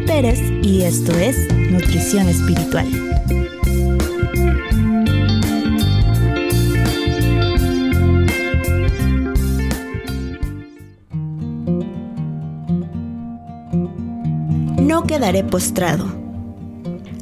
Pérez y esto es Nutrición Espiritual. No quedaré postrado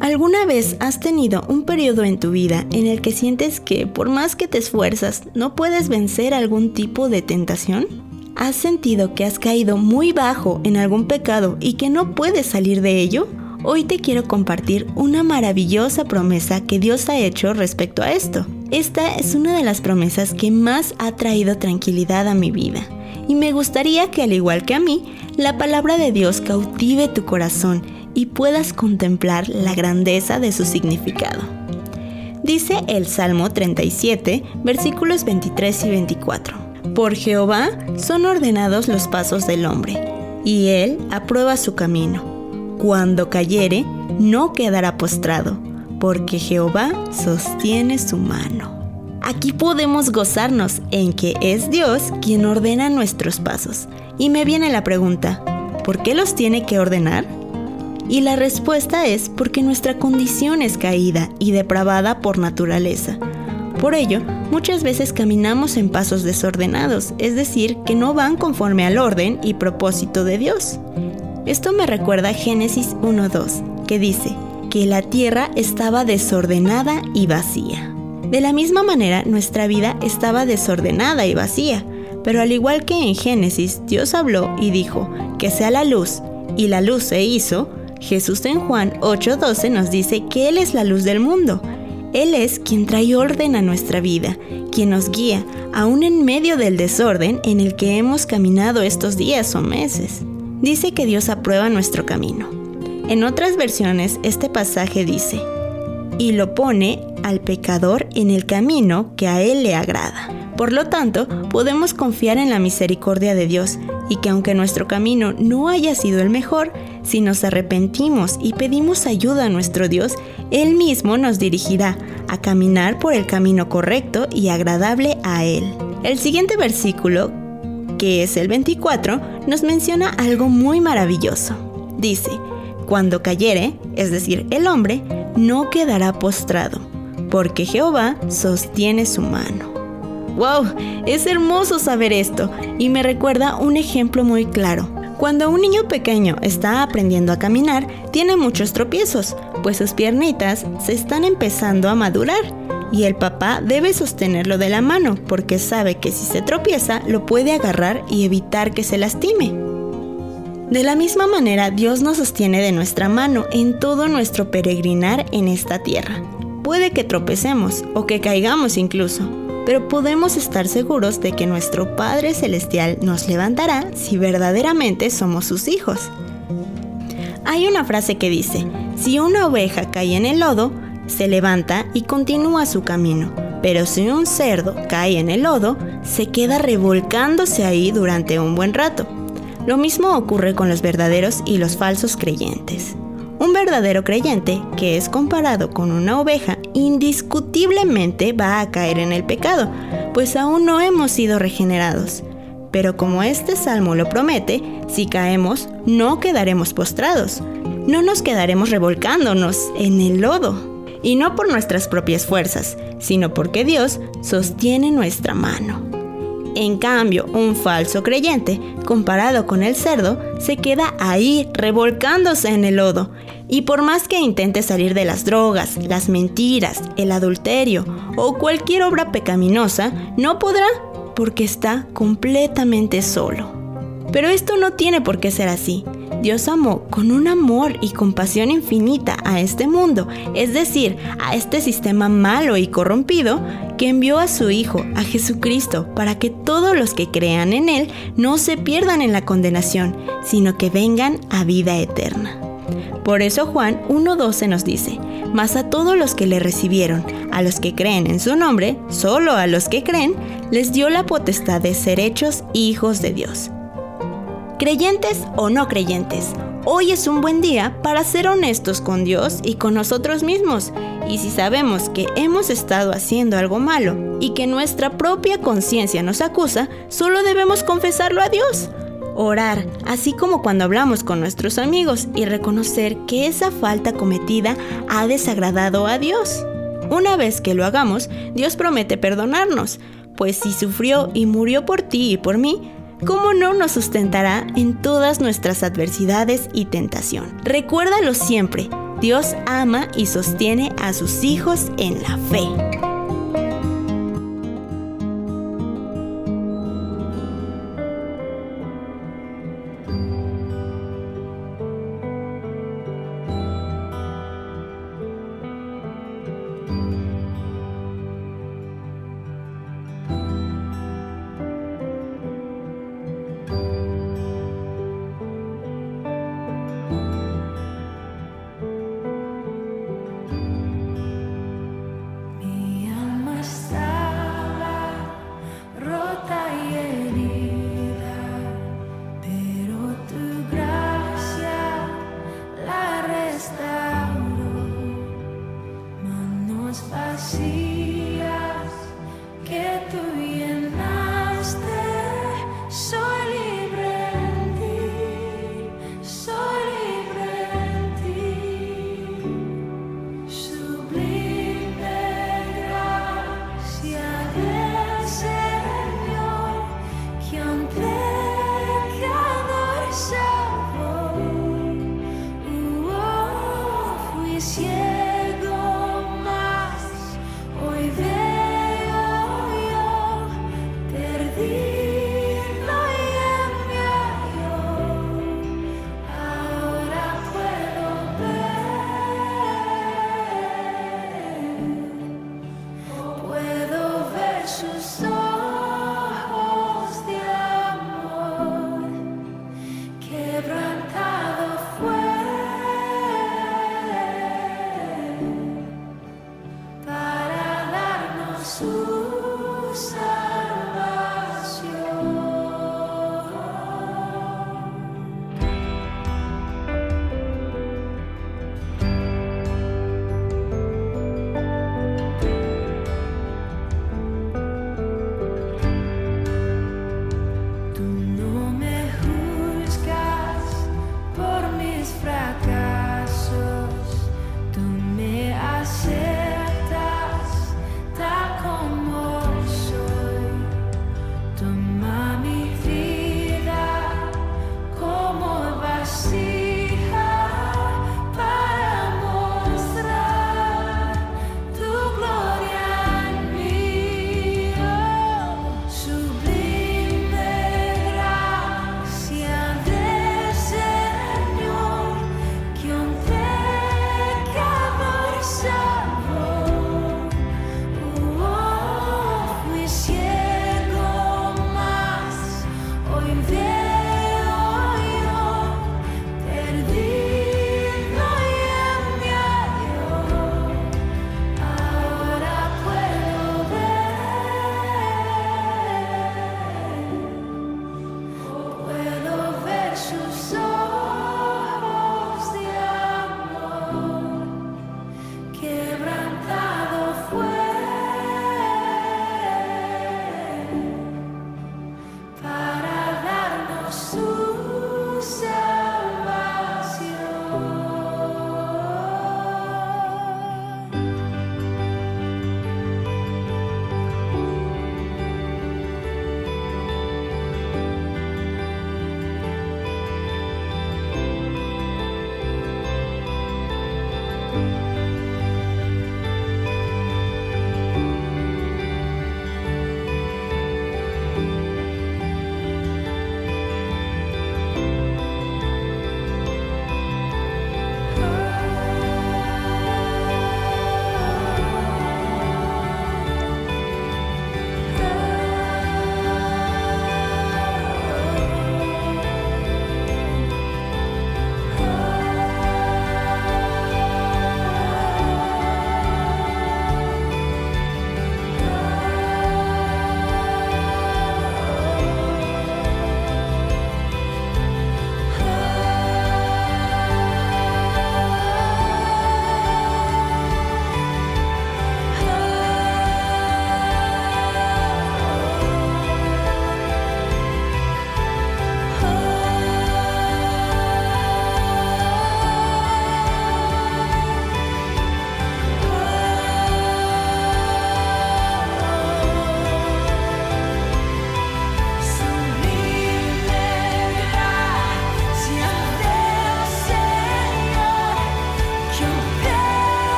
¿Alguna vez has tenido un periodo en tu vida en el que sientes que por más que te esfuerzas no puedes vencer algún tipo de tentación? ¿Has sentido que has caído muy bajo en algún pecado y que no puedes salir de ello? Hoy te quiero compartir una maravillosa promesa que Dios ha hecho respecto a esto. Esta es una de las promesas que más ha traído tranquilidad a mi vida. Y me gustaría que al igual que a mí, la palabra de Dios cautive tu corazón y puedas contemplar la grandeza de su significado. Dice el Salmo 37, versículos 23 y 24. Por Jehová son ordenados los pasos del hombre, y él aprueba su camino. Cuando cayere, no quedará postrado, porque Jehová sostiene su mano. Aquí podemos gozarnos en que es Dios quien ordena nuestros pasos. Y me viene la pregunta, ¿por qué los tiene que ordenar? Y la respuesta es porque nuestra condición es caída y depravada por naturaleza. Por ello, muchas veces caminamos en pasos desordenados, es decir, que no van conforme al orden y propósito de Dios. Esto me recuerda a Génesis 1.2, que dice que la tierra estaba desordenada y vacía. De la misma manera, nuestra vida estaba desordenada y vacía, pero al igual que en Génesis, Dios habló y dijo, que sea la luz, y la luz se hizo, Jesús en Juan 8:12 nos dice que Él es la luz del mundo. Él es quien trae orden a nuestra vida, quien nos guía, aún en medio del desorden en el que hemos caminado estos días o meses. Dice que Dios aprueba nuestro camino. En otras versiones, este pasaje dice, y lo pone al pecador en el camino que a Él le agrada. Por lo tanto, podemos confiar en la misericordia de Dios y que aunque nuestro camino no haya sido el mejor, si nos arrepentimos y pedimos ayuda a nuestro Dios, Él mismo nos dirigirá a caminar por el camino correcto y agradable a Él. El siguiente versículo, que es el 24, nos menciona algo muy maravilloso. Dice, cuando cayere, es decir, el hombre, no quedará postrado, porque Jehová sostiene su mano. ¡Wow! Es hermoso saber esto y me recuerda un ejemplo muy claro. Cuando un niño pequeño está aprendiendo a caminar, tiene muchos tropiezos, pues sus piernitas se están empezando a madurar y el papá debe sostenerlo de la mano porque sabe que si se tropieza lo puede agarrar y evitar que se lastime. De la misma manera, Dios nos sostiene de nuestra mano en todo nuestro peregrinar en esta tierra. Puede que tropecemos o que caigamos incluso, pero podemos estar seguros de que nuestro Padre Celestial nos levantará si verdaderamente somos sus hijos. Hay una frase que dice, si una oveja cae en el lodo, se levanta y continúa su camino, pero si un cerdo cae en el lodo, se queda revolcándose ahí durante un buen rato. Lo mismo ocurre con los verdaderos y los falsos creyentes. Un verdadero creyente, que es comparado con una oveja, indiscutiblemente va a caer en el pecado, pues aún no hemos sido regenerados. Pero como este salmo lo promete, si caemos, no quedaremos postrados, no nos quedaremos revolcándonos en el lodo. Y no por nuestras propias fuerzas, sino porque Dios sostiene nuestra mano. En cambio, un falso creyente, comparado con el cerdo, se queda ahí revolcándose en el lodo. Y por más que intente salir de las drogas, las mentiras, el adulterio o cualquier obra pecaminosa, no podrá porque está completamente solo. Pero esto no tiene por qué ser así. Dios amó con un amor y compasión infinita a este mundo, es decir, a este sistema malo y corrompido, que envió a su Hijo, a Jesucristo, para que todos los que crean en Él no se pierdan en la condenación, sino que vengan a vida eterna. Por eso Juan 1.12 nos dice, mas a todos los que le recibieron, a los que creen en su nombre, solo a los que creen, les dio la potestad de ser hechos hijos de Dios creyentes o no creyentes, Hoy es un buen día para ser honestos con Dios y con nosotros mismos. Y si sabemos que hemos estado haciendo algo malo y que nuestra propia conciencia nos acusa, solo debemos confesarlo a Dios. Orar, así como cuando hablamos con nuestros amigos y reconocer que esa falta cometida ha desagradado a Dios. Una vez que lo hagamos, Dios promete perdonarnos, pues si sufrió y murió por ti y por mí, ¿cómo no nos sustentará en todas nuestras adversidades y tentación? Recuérdalo siempre, Dios ama y sostiene a sus hijos en la fe.